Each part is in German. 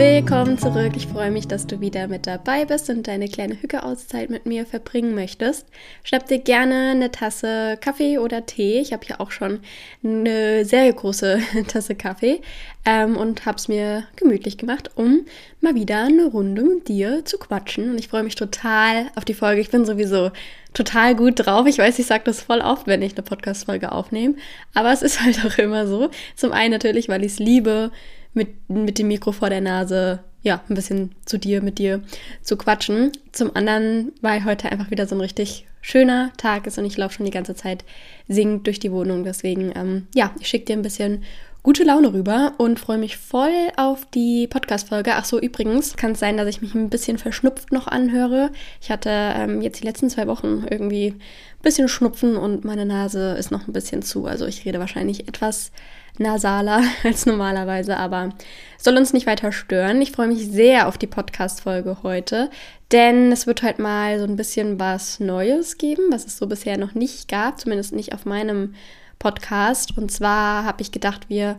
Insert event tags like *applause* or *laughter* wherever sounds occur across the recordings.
Willkommen zurück. Ich freue mich, dass du wieder mit dabei bist und deine kleine Hücke-Auszeit mit mir verbringen möchtest. Schnapp dir gerne eine Tasse Kaffee oder Tee. Ich habe hier auch schon eine sehr große *laughs* Tasse Kaffee ähm, und habe es mir gemütlich gemacht, um mal wieder eine Runde mit dir zu quatschen. Und ich freue mich total auf die Folge. Ich bin sowieso total gut drauf. Ich weiß, ich sage das voll oft, wenn ich eine Podcast-Folge aufnehme. Aber es ist *laughs* halt auch immer so. Zum einen natürlich, weil ich es liebe, mit, mit dem Mikro vor der Nase, ja, ein bisschen zu dir, mit dir zu quatschen. Zum anderen, weil heute einfach wieder so ein richtig schöner Tag ist und ich laufe schon die ganze Zeit singend durch die Wohnung. Deswegen, ähm, ja, ich schicke dir ein bisschen gute Laune rüber und freue mich voll auf die Podcast-Folge. Ach so, übrigens, kann es sein, dass ich mich ein bisschen verschnupft noch anhöre. Ich hatte ähm, jetzt die letzten zwei Wochen irgendwie ein bisschen Schnupfen und meine Nase ist noch ein bisschen zu. Also ich rede wahrscheinlich etwas nasaler *laughs* als normalerweise, aber soll uns nicht weiter stören. Ich freue mich sehr auf die Podcast-Folge heute, denn es wird halt mal so ein bisschen was Neues geben, was es so bisher noch nicht gab, zumindest nicht auf meinem Podcast. Und zwar habe ich gedacht, wir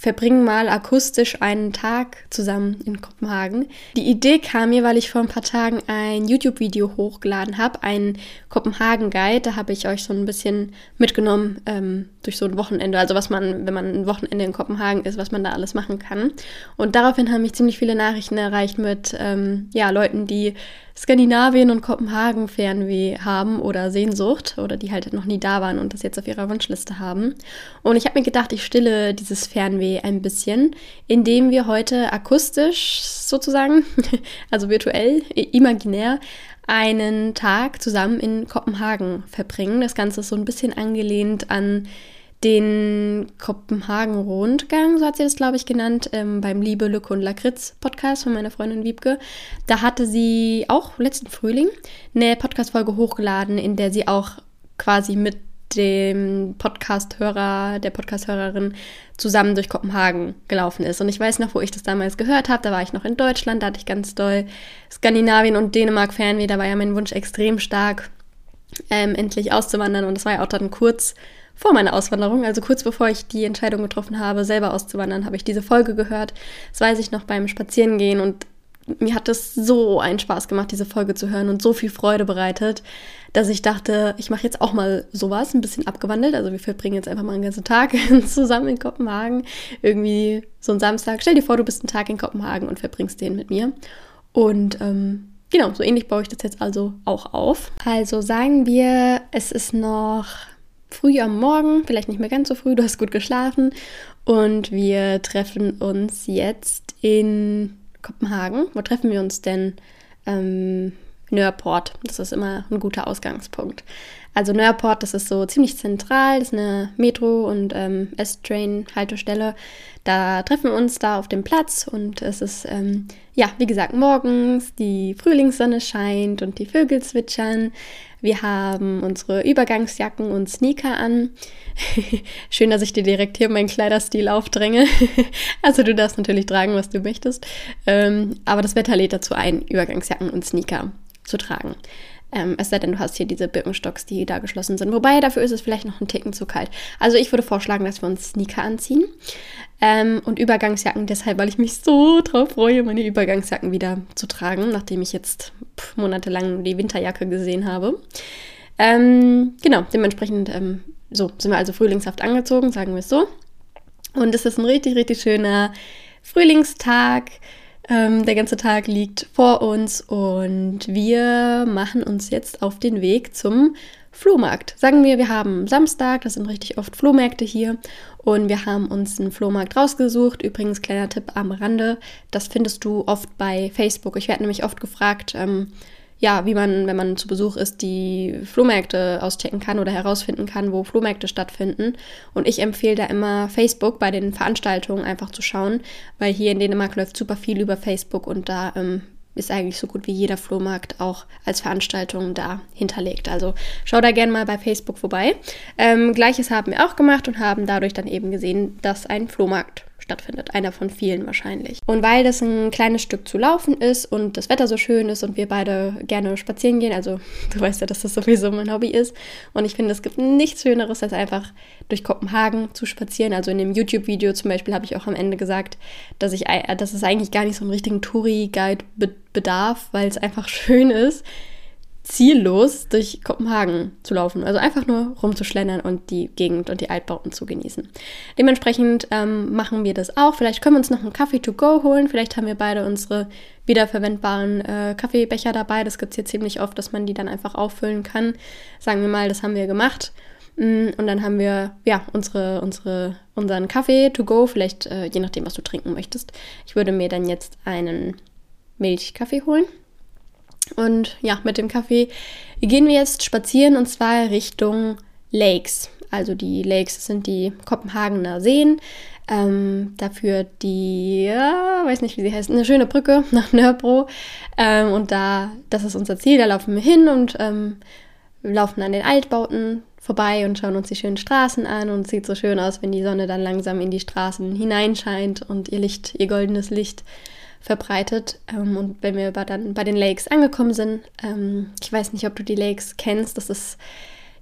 verbringen mal akustisch einen Tag zusammen in Kopenhagen. Die Idee kam mir, weil ich vor ein paar Tagen ein YouTube-Video hochgeladen habe, ein Kopenhagen-Guide. Da habe ich euch so ein bisschen mitgenommen ähm, durch so ein Wochenende, also was man, wenn man ein Wochenende in Kopenhagen ist, was man da alles machen kann. Und daraufhin haben mich ziemlich viele Nachrichten erreicht mit ähm, ja, Leuten, die Skandinavien und Kopenhagen Fernweh haben oder Sehnsucht oder die halt noch nie da waren und das jetzt auf ihrer Wunschliste haben. Und ich habe mir gedacht, ich stille dieses Fernweh ein bisschen, indem wir heute akustisch sozusagen, *laughs* also virtuell, imaginär, einen Tag zusammen in Kopenhagen verbringen. Das Ganze ist so ein bisschen angelehnt an den Kopenhagen-Rundgang, so hat sie das, glaube ich, genannt, ähm, beim Liebe, Lücke und Lakritz-Podcast von meiner Freundin Wiebke. Da hatte sie auch letzten Frühling eine Podcast-Folge hochgeladen, in der sie auch quasi mit dem Podcast-Hörer, der Podcast-Hörerin zusammen durch Kopenhagen gelaufen ist. Und ich weiß noch, wo ich das damals gehört habe. Da war ich noch in Deutschland, da hatte ich ganz doll Skandinavien und Dänemark Fernweh. Da war ja mein Wunsch extrem stark, ähm, endlich auszuwandern. Und das war ja auch dann kurz vor meiner Auswanderung, also kurz bevor ich die Entscheidung getroffen habe, selber auszuwandern, habe ich diese Folge gehört. Das weiß ich noch beim Spazierengehen und mir hat es so einen Spaß gemacht, diese Folge zu hören und so viel Freude bereitet, dass ich dachte, ich mache jetzt auch mal sowas, ein bisschen abgewandelt. Also wir verbringen jetzt einfach mal einen ganzen Tag *laughs* zusammen in Kopenhagen. Irgendwie so ein Samstag. Stell dir vor, du bist einen Tag in Kopenhagen und verbringst den mit mir. Und ähm, genau, so ähnlich baue ich das jetzt also auch auf. Also sagen wir, es ist noch früh am Morgen, vielleicht nicht mehr ganz so früh, du hast gut geschlafen und wir treffen uns jetzt in Kopenhagen. Wo treffen wir uns denn? Ähm, Nørreport. Das ist immer ein guter Ausgangspunkt. Also Nørreport, das ist so ziemlich zentral, das ist eine Metro- und ähm, S-Train-Haltestelle. Da treffen wir uns da auf dem Platz und es ist, ähm, ja, wie gesagt, morgens, die Frühlingssonne scheint und die Vögel zwitschern. Wir haben unsere Übergangsjacken und Sneaker an. *laughs* Schön, dass ich dir direkt hier meinen Kleiderstil aufdränge. *laughs* also du darfst natürlich tragen, was du möchtest. Ähm, aber das Wetter lädt dazu ein, Übergangsjacken und Sneaker zu tragen. Ähm, es sei denn, du hast hier diese Birkenstocks, die da geschlossen sind. Wobei, dafür ist es vielleicht noch ein Ticken zu kalt. Also ich würde vorschlagen, dass wir uns Sneaker anziehen. Ähm, und Übergangsjacken deshalb, weil ich mich so drauf freue, meine Übergangsjacken wieder zu tragen, nachdem ich jetzt pff, monatelang die Winterjacke gesehen habe. Ähm, genau, dementsprechend ähm, so sind wir also frühlingshaft angezogen, sagen wir es so. Und es ist ein richtig, richtig schöner Frühlingstag. Ähm, der ganze Tag liegt vor uns und wir machen uns jetzt auf den Weg zum Flohmarkt. Sagen wir, wir haben Samstag, das sind richtig oft Flohmärkte hier und wir haben uns einen Flohmarkt rausgesucht. Übrigens, kleiner Tipp am Rande, das findest du oft bei Facebook. Ich werde nämlich oft gefragt, ähm, ja, wie man, wenn man zu Besuch ist, die Flohmärkte auschecken kann oder herausfinden kann, wo Flohmärkte stattfinden. Und ich empfehle da immer Facebook bei den Veranstaltungen einfach zu schauen, weil hier in Dänemark läuft super viel über Facebook und da ähm, ist eigentlich so gut wie jeder Flohmarkt auch als Veranstaltung da hinterlegt. Also schau da gerne mal bei Facebook vorbei. Ähm, Gleiches haben wir auch gemacht und haben dadurch dann eben gesehen, dass ein Flohmarkt stattfindet. Einer von vielen wahrscheinlich. Und weil das ein kleines Stück zu laufen ist und das Wetter so schön ist und wir beide gerne spazieren gehen, also *laughs* du weißt ja, dass das sowieso mein Hobby ist. Und ich finde, es gibt nichts Schöneres, als einfach durch Kopenhagen zu spazieren. Also in dem YouTube-Video zum Beispiel habe ich auch am Ende gesagt, dass, ich, dass es eigentlich gar nicht so einen richtigen Touri-Guide bedarf, weil es einfach *laughs* schön ist ziellos durch Kopenhagen zu laufen. Also einfach nur rumzuschlendern und die Gegend und die Altbauten zu genießen. Dementsprechend ähm, machen wir das auch. Vielleicht können wir uns noch einen Kaffee to go holen. Vielleicht haben wir beide unsere wiederverwendbaren äh, Kaffeebecher dabei. Das gibt es hier ziemlich oft, dass man die dann einfach auffüllen kann. Sagen wir mal, das haben wir gemacht. Mm, und dann haben wir ja unsere, unsere, unseren Kaffee to go, vielleicht äh, je nachdem, was du trinken möchtest. Ich würde mir dann jetzt einen Milchkaffee holen. Und ja, mit dem Kaffee gehen wir jetzt spazieren und zwar Richtung Lakes. Also die Lakes sind die Kopenhagener Seen. Ähm, dafür die, ja, weiß nicht, wie sie heißt, eine schöne Brücke *laughs* nach Nörbro. Ähm, und da, das ist unser Ziel, da laufen wir hin und ähm, laufen an den Altbauten vorbei und schauen uns die schönen Straßen an und es sieht so schön aus, wenn die Sonne dann langsam in die Straßen hineinscheint und ihr Licht, ihr goldenes Licht verbreitet. Ähm, und wenn wir dann bei den Lakes angekommen sind, ähm, ich weiß nicht, ob du die Lakes kennst, das ist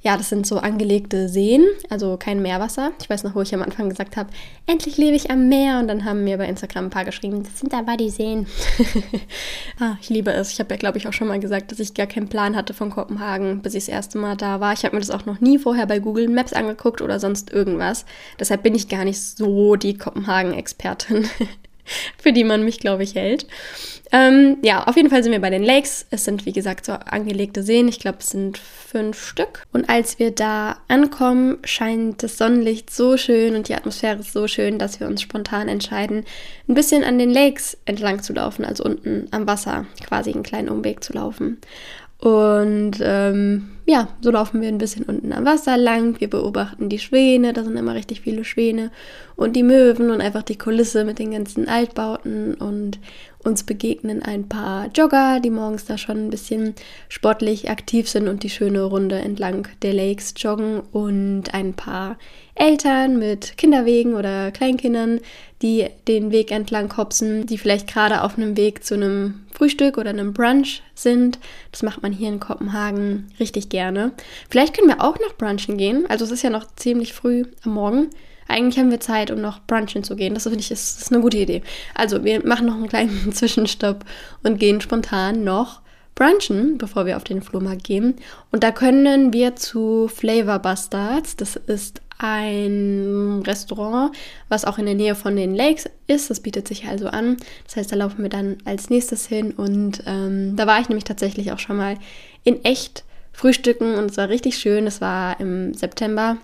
ja, das sind so angelegte Seen, also kein Meerwasser. Ich weiß noch, wo ich am Anfang gesagt habe, endlich lebe ich am Meer. Und dann haben mir bei Instagram ein paar geschrieben, das sind aber die Seen. *laughs* ah, ich liebe es. Ich habe ja, glaube ich, auch schon mal gesagt, dass ich gar keinen Plan hatte von Kopenhagen, bis ich das erste Mal da war. Ich habe mir das auch noch nie vorher bei Google Maps angeguckt oder sonst irgendwas. Deshalb bin ich gar nicht so die Kopenhagen-Expertin. *laughs* *laughs* für die man mich, glaube ich, hält. Ähm, ja, auf jeden Fall sind wir bei den Lakes. Es sind, wie gesagt, so angelegte Seen. Ich glaube, es sind fünf Stück. Und als wir da ankommen, scheint das Sonnenlicht so schön und die Atmosphäre ist so schön, dass wir uns spontan entscheiden, ein bisschen an den Lakes entlang zu laufen, also unten am Wasser quasi einen kleinen Umweg zu laufen. Und ähm, ja, so laufen wir ein bisschen unten am Wasser lang. Wir beobachten die Schwäne, da sind immer richtig viele Schwäne und die Möwen und einfach die Kulisse mit den ganzen Altbauten und uns begegnen ein paar Jogger, die morgens da schon ein bisschen sportlich aktiv sind und die schöne Runde entlang der Lakes joggen und ein paar Eltern mit Kinderwegen oder Kleinkindern, die den Weg entlang hopsen, die vielleicht gerade auf einem Weg zu einem Frühstück oder einem Brunch sind. Das macht man hier in Kopenhagen richtig gerne. Vielleicht können wir auch noch brunchen gehen. Also es ist ja noch ziemlich früh am Morgen. Eigentlich haben wir Zeit, um noch brunchen zu gehen. Das finde ich ist, ist eine gute Idee. Also wir machen noch einen kleinen *laughs* Zwischenstopp und gehen spontan noch brunchen, bevor wir auf den Flohmarkt gehen. Und da können wir zu Flavor Bastards. Das ist ein Restaurant, was auch in der Nähe von den Lakes ist. Das bietet sich also an. Das heißt, da laufen wir dann als nächstes hin. Und ähm, da war ich nämlich tatsächlich auch schon mal in echt frühstücken und es war richtig schön. Es war im September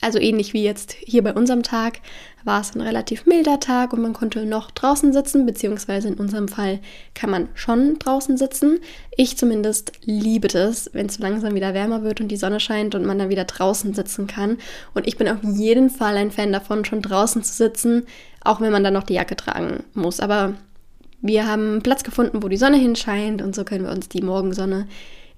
also ähnlich wie jetzt hier bei unserem Tag war es ein relativ milder Tag und man konnte noch draußen sitzen, beziehungsweise in unserem Fall kann man schon draußen sitzen. Ich zumindest liebe es, wenn es langsam wieder wärmer wird und die Sonne scheint und man dann wieder draußen sitzen kann. Und ich bin auf jeden Fall ein Fan davon, schon draußen zu sitzen, auch wenn man dann noch die Jacke tragen muss. Aber wir haben Platz gefunden, wo die Sonne hinscheint und so können wir uns die Morgensonne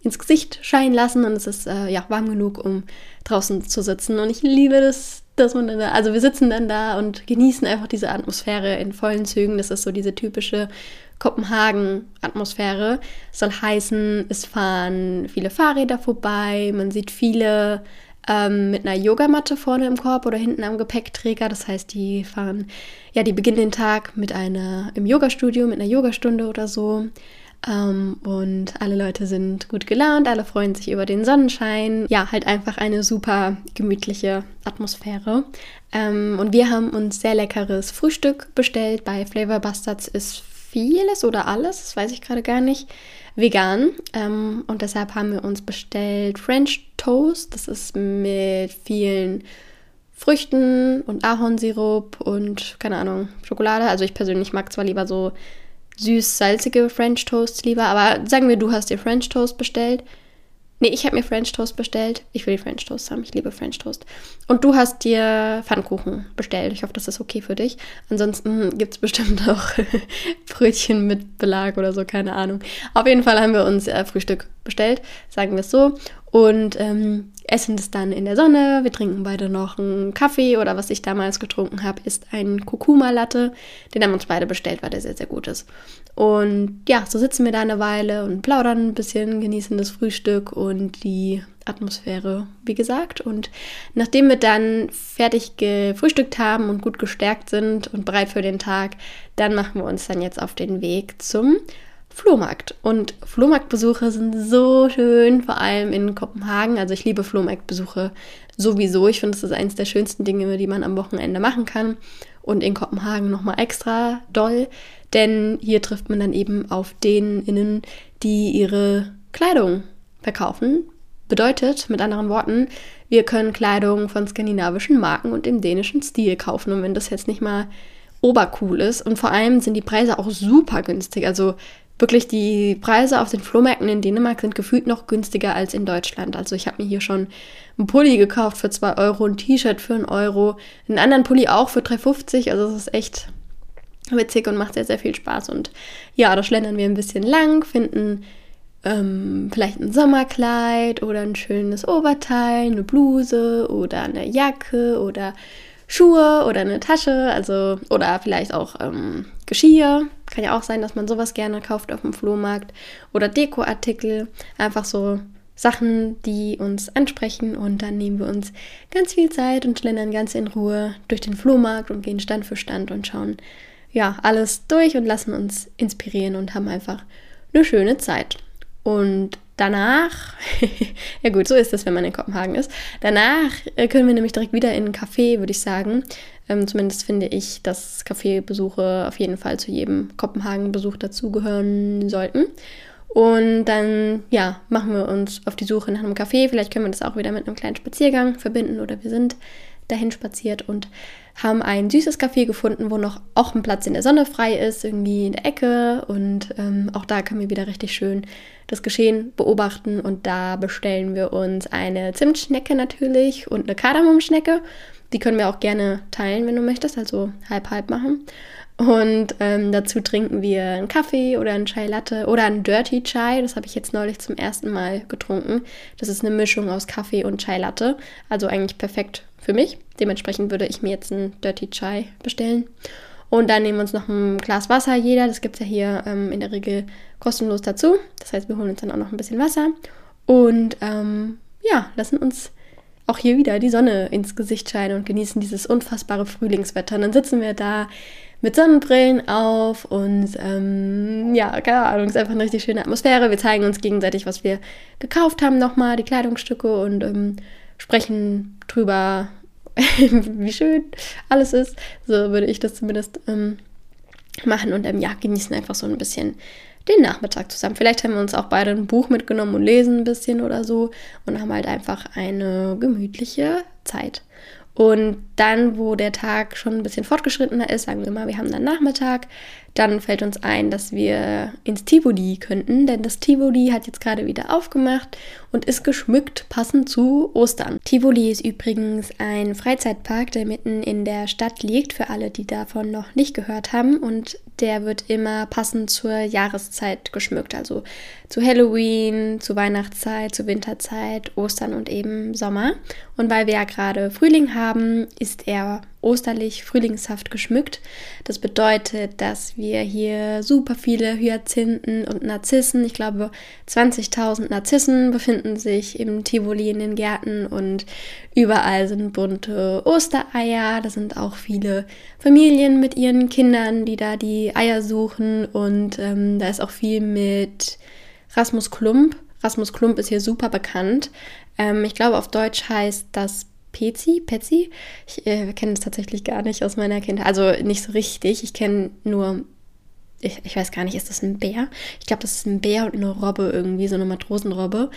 ins Gesicht scheinen lassen und es ist äh, ja warm genug, um draußen zu sitzen. Und ich liebe das, dass man dann da, also wir sitzen dann da und genießen einfach diese Atmosphäre in vollen Zügen. Das ist so diese typische Kopenhagen-Atmosphäre. Soll heißen, es fahren viele Fahrräder vorbei, man sieht viele ähm, mit einer Yogamatte vorne im Korb oder hinten am Gepäckträger. Das heißt, die fahren, ja, die beginnen den Tag mit einer im Yogastudio, mit einer Yogastunde oder so. Ähm, und alle Leute sind gut gelaunt, alle freuen sich über den Sonnenschein. Ja, halt einfach eine super gemütliche Atmosphäre. Ähm, und wir haben uns sehr leckeres Frühstück bestellt. Bei Flavor Bastards ist vieles oder alles, das weiß ich gerade gar nicht, vegan. Ähm, und deshalb haben wir uns bestellt French Toast. Das ist mit vielen Früchten und Ahornsirup und keine Ahnung, Schokolade. Also ich persönlich mag zwar lieber so süß-salzige French Toasts lieber, aber sagen wir, du hast dir French Toast bestellt. Nee, ich habe mir French Toast bestellt. Ich will die French Toast haben. Ich liebe French Toast. Und du hast dir Pfannkuchen bestellt. Ich hoffe, das ist okay für dich. Ansonsten gibt es bestimmt *laughs* auch Brötchen mit Belag oder so, keine Ahnung. Auf jeden Fall haben wir uns äh, Frühstück bestellt, sagen wir es so und ähm, essen das dann in der Sonne. Wir trinken beide noch einen Kaffee oder was ich damals getrunken habe, ist ein Kurkuma-Latte. Den haben uns beide bestellt, weil der sehr, sehr gut ist. Und ja, so sitzen wir da eine Weile und plaudern ein bisschen, genießen das Frühstück und die Atmosphäre, wie gesagt. Und nachdem wir dann fertig gefrühstückt haben und gut gestärkt sind und bereit für den Tag, dann machen wir uns dann jetzt auf den Weg zum Flohmarkt. Und Flohmarktbesuche sind so schön, vor allem in Kopenhagen. Also ich liebe Flohmarktbesuche sowieso. Ich finde, das ist eines der schönsten Dinge, die man am Wochenende machen kann. Und in Kopenhagen nochmal extra doll, denn hier trifft man dann eben auf denen, die ihre Kleidung verkaufen. Bedeutet, mit anderen Worten, wir können Kleidung von skandinavischen Marken und im dänischen Stil kaufen. Und wenn das jetzt nicht mal obercool ist und vor allem sind die Preise auch super günstig. Also wirklich die Preise auf den Flohmärkten in Dänemark sind gefühlt noch günstiger als in Deutschland. Also ich habe mir hier schon einen Pulli gekauft für 2 Euro, ein T-Shirt für 1 Euro, einen anderen Pulli auch für 3,50. Also es ist echt witzig und macht sehr, sehr viel Spaß. Und ja, da schlendern wir ein bisschen lang, finden ähm, vielleicht ein Sommerkleid oder ein schönes Oberteil, eine Bluse oder eine Jacke oder Schuhe oder eine Tasche, also oder vielleicht auch ähm, Geschirr. Kann ja auch sein, dass man sowas gerne kauft auf dem Flohmarkt oder Dekoartikel. Einfach so Sachen, die uns ansprechen und dann nehmen wir uns ganz viel Zeit und schlendern ganz in Ruhe durch den Flohmarkt und gehen Stand für Stand und schauen ja alles durch und lassen uns inspirieren und haben einfach eine schöne Zeit. Und danach, *laughs* ja gut, so ist es, wenn man in Kopenhagen ist. Danach äh, können wir nämlich direkt wieder in ein Café, würde ich sagen. Ähm, zumindest finde ich, dass Kaffeebesuche auf jeden Fall zu jedem Kopenhagen-Besuch dazugehören sollten. Und dann, ja, machen wir uns auf die Suche nach einem Café. Vielleicht können wir das auch wieder mit einem kleinen Spaziergang verbinden oder wir sind dahin spaziert und haben ein süßes Café gefunden, wo noch auch ein Platz in der Sonne frei ist, irgendwie in der Ecke. Und ähm, auch da können wir wieder richtig schön das Geschehen beobachten. Und da bestellen wir uns eine Zimtschnecke natürlich und eine Kardamomschnecke. Die können wir auch gerne teilen, wenn du möchtest, also halb-halb machen. Und ähm, dazu trinken wir einen Kaffee oder einen Chai Latte oder einen Dirty Chai. Das habe ich jetzt neulich zum ersten Mal getrunken. Das ist eine Mischung aus Kaffee und Chai Latte. Also eigentlich perfekt für mich. Dementsprechend würde ich mir jetzt einen Dirty Chai bestellen. Und dann nehmen wir uns noch ein Glas Wasser jeder. Das gibt es ja hier ähm, in der Regel kostenlos dazu. Das heißt, wir holen uns dann auch noch ein bisschen Wasser. Und ähm, ja, lassen uns auch hier wieder die Sonne ins Gesicht scheinen und genießen dieses unfassbare Frühlingswetter. Und dann sitzen wir da mit Sonnenbrillen auf und ähm, ja, keine Ahnung, ist einfach eine richtig schöne Atmosphäre. Wir zeigen uns gegenseitig, was wir gekauft haben nochmal, die Kleidungsstücke und ähm, sprechen drüber, *laughs* wie schön alles ist. So würde ich das zumindest ähm, machen und ähm, ja, genießen einfach so ein bisschen den Nachmittag zusammen. Vielleicht haben wir uns auch beide ein Buch mitgenommen und lesen ein bisschen oder so und haben halt einfach eine gemütliche Zeit. Und dann, wo der Tag schon ein bisschen fortgeschrittener ist, sagen wir mal, wir haben dann Nachmittag, dann fällt uns ein, dass wir ins Tivoli könnten, denn das Tivoli hat jetzt gerade wieder aufgemacht und ist geschmückt, passend zu Ostern. Tivoli ist übrigens ein Freizeitpark, der mitten in der Stadt liegt, für alle, die davon noch nicht gehört haben. Und der wird immer passend zur Jahreszeit geschmückt, also zu Halloween, zu Weihnachtszeit, zu Winterzeit, Ostern und eben Sommer. Und weil wir ja gerade Frühling haben, ist er osterlich, frühlingshaft geschmückt. Das bedeutet, dass wir hier super viele Hyazinthen und Narzissen, ich glaube 20.000 Narzissen befinden sich im Tivoli in den Gärten und überall sind bunte Ostereier. Da sind auch viele Familien mit ihren Kindern, die da die Eier suchen und ähm, da ist auch viel mit Rasmus Klump. Rasmus Klump ist hier super bekannt. Ähm, ich glaube, auf Deutsch heißt das Pezi, Pezi. Ich äh, kenne es tatsächlich gar nicht aus meiner Kindheit. Also nicht so richtig. Ich kenne nur, ich, ich, weiß gar nicht, ist das ein Bär? Ich glaube, das ist ein Bär und eine Robbe irgendwie, so eine Matrosenrobbe.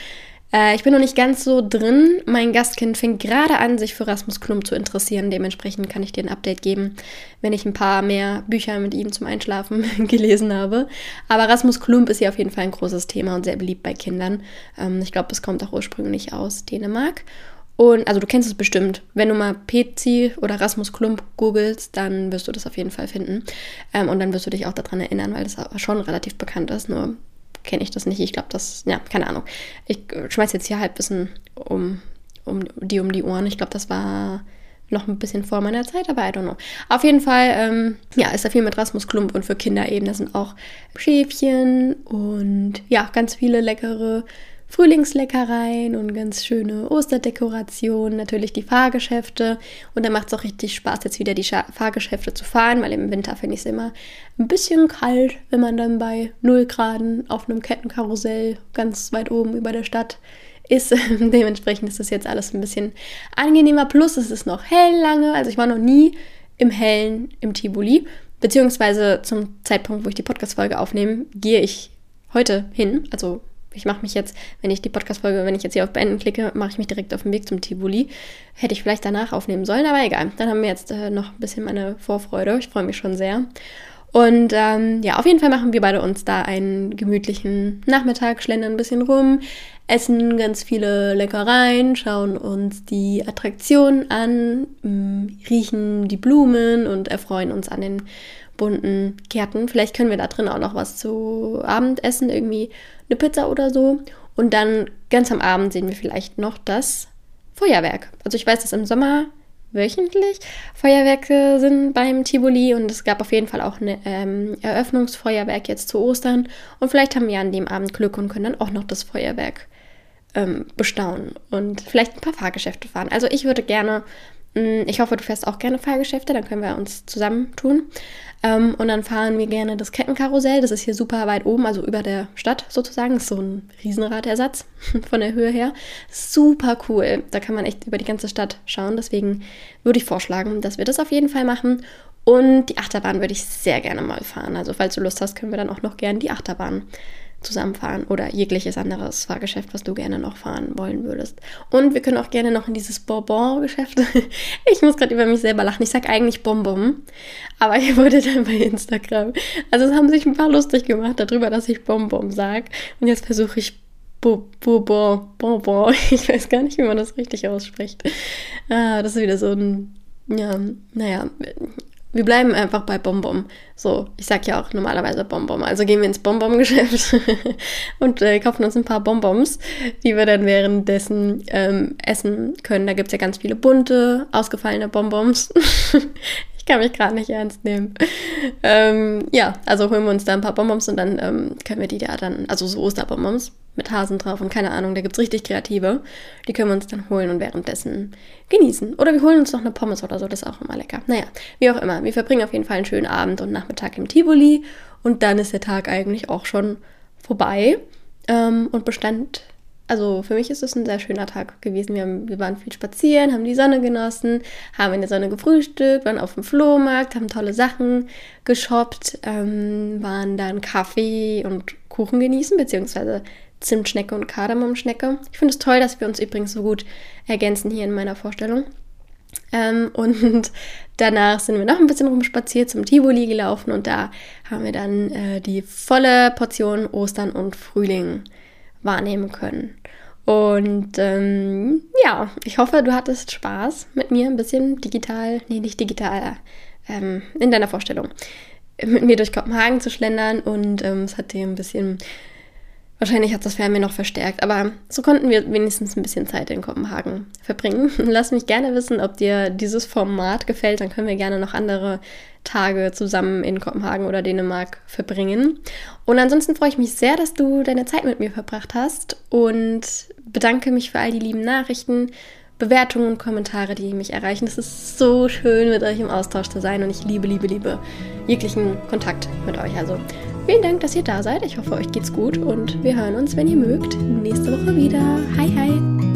Äh, ich bin noch nicht ganz so drin. Mein Gastkind fängt gerade an, sich für Rasmus Klump zu interessieren. Dementsprechend kann ich dir ein Update geben, wenn ich ein paar mehr Bücher mit ihm zum Einschlafen *laughs* gelesen habe. Aber Rasmus Klump ist ja auf jeden Fall ein großes Thema und sehr beliebt bei Kindern. Ähm, ich glaube, es kommt auch ursprünglich aus Dänemark. Und also du kennst es bestimmt. Wenn du mal Pezi oder Rasmus Klump googelst, dann wirst du das auf jeden Fall finden. Ähm, und dann wirst du dich auch daran erinnern, weil das schon relativ bekannt ist. Nur kenne ich das nicht. Ich glaube, das, ja, keine Ahnung. Ich schmeiß jetzt hier Halbwissen um, um die um die Ohren. Ich glaube, das war noch ein bisschen vor meiner Zeit, aber I don't know. Auf jeden Fall, ähm, ja, ist da viel mit Rasmus Klump und für Kinder eben. Da sind auch Schäfchen und ja, ganz viele leckere Frühlingsleckereien und ganz schöne Osterdekorationen, natürlich die Fahrgeschäfte. Und da macht es auch richtig Spaß, jetzt wieder die Fahrgeschäfte zu fahren, weil im Winter finde ich es immer ein bisschen kalt, wenn man dann bei 0 Grad auf einem Kettenkarussell ganz weit oben über der Stadt ist. *laughs* Dementsprechend ist das jetzt alles ein bisschen angenehmer. Plus es ist noch hell lange. Also ich war noch nie im Hellen im Tivoli. Beziehungsweise zum Zeitpunkt, wo ich die Podcast-Folge aufnehme, gehe ich heute hin. Also ich mache mich jetzt, wenn ich die Podcast-Folge, wenn ich jetzt hier auf Beenden klicke, mache ich mich direkt auf den Weg zum Tivoli. Hätte ich vielleicht danach aufnehmen sollen, aber egal. Dann haben wir jetzt äh, noch ein bisschen meine Vorfreude. Ich freue mich schon sehr. Und ähm, ja, auf jeden Fall machen wir beide uns da einen gemütlichen Nachmittag, schlendern ein bisschen rum, essen ganz viele Leckereien, schauen uns die Attraktionen an, mm, riechen die Blumen und erfreuen uns an den bunten Gärten. Vielleicht können wir da drin auch noch was zu Abend essen, irgendwie eine Pizza oder so. Und dann ganz am Abend sehen wir vielleicht noch das Feuerwerk. Also ich weiß, dass im Sommer wöchentlich Feuerwerke sind beim Tivoli und es gab auf jeden Fall auch ein ähm, Eröffnungsfeuerwerk jetzt zu Ostern. Und vielleicht haben wir an dem Abend Glück und können dann auch noch das Feuerwerk ähm, bestaunen und vielleicht ein paar Fahrgeschäfte fahren. Also ich würde gerne ich hoffe, du fährst auch gerne Fahrgeschäfte, dann können wir uns zusammentun. Ähm, und dann fahren wir gerne das Kettenkarussell. Das ist hier super weit oben, also über der Stadt sozusagen. Das ist so ein Riesenradersatz *laughs* von der Höhe her. Super cool. Da kann man echt über die ganze Stadt schauen. Deswegen würde ich vorschlagen, dass wir das auf jeden Fall machen. Und die Achterbahn würde ich sehr gerne mal fahren. Also falls du Lust hast, können wir dann auch noch gerne die Achterbahn zusammenfahren oder jegliches anderes Fahrgeschäft, was du gerne noch fahren wollen würdest. Und wir können auch gerne noch in dieses Bonbon-Geschäft. *laughs* ich muss gerade über mich selber lachen. Ich sage eigentlich Bonbon, aber ich wurde dann bei Instagram. Also es haben sich ein paar lustig gemacht darüber, dass ich Bonbon sage. Und jetzt versuche ich Bonbon, Bonbon. *laughs* Ich weiß gar nicht, wie man das richtig ausspricht. Ah, das ist wieder so ein ja, naja, wir bleiben einfach bei Bonbon. So, ich sag ja auch normalerweise Bonbon. Also gehen wir ins Bonbon-Geschäft *laughs* und äh, kaufen uns ein paar Bonbons, die wir dann währenddessen ähm, essen können. Da gibt es ja ganz viele bunte, ausgefallene Bonbons. *laughs* ich kann mich gerade nicht ernst nehmen. Ähm, ja, also holen wir uns da ein paar Bonbons und dann ähm, können wir die da dann, also so Osterbonbons mit Hasen drauf und keine Ahnung, da gibt es richtig kreative. Die können wir uns dann holen und währenddessen genießen. Oder wir holen uns noch eine Pommes oder so, das ist auch immer lecker. Naja, wie auch immer. Wir verbringen auf jeden Fall einen schönen Abend und Nachmittag im Tivoli und dann ist der Tag eigentlich auch schon vorbei ähm, und bestand. Also für mich ist es ein sehr schöner Tag gewesen. Wir, haben, wir waren viel spazieren, haben die Sonne genossen, haben in der Sonne gefrühstückt, waren auf dem Flohmarkt, haben tolle Sachen geshoppt, ähm, waren dann Kaffee und Kuchen genießen, beziehungsweise Zimtschnecke und Kardamomschnecke. Ich finde es toll, dass wir uns übrigens so gut ergänzen hier in meiner Vorstellung. Ähm, und *laughs* danach sind wir noch ein bisschen rumspaziert zum Tivoli gelaufen und da haben wir dann äh, die volle Portion Ostern und Frühling wahrnehmen können. Und ähm, ja, ich hoffe, du hattest Spaß mit mir ein bisschen digital, nee, nicht digital, ähm, in deiner Vorstellung, mit mir durch Kopenhagen zu schlendern und ähm, es hat dir ein bisschen Wahrscheinlich hat das Fernweh noch verstärkt, aber so konnten wir wenigstens ein bisschen Zeit in Kopenhagen verbringen. *laughs* Lass mich gerne wissen, ob dir dieses Format gefällt. Dann können wir gerne noch andere Tage zusammen in Kopenhagen oder Dänemark verbringen. Und ansonsten freue ich mich sehr, dass du deine Zeit mit mir verbracht hast und bedanke mich für all die lieben Nachrichten, Bewertungen und Kommentare, die mich erreichen. Es ist so schön, mit euch im Austausch zu sein und ich liebe, liebe, liebe jeglichen Kontakt mit euch. Also Vielen Dank, dass ihr da seid. Ich hoffe, euch geht's gut und wir hören uns, wenn ihr mögt, nächste Woche wieder. Hi, hi.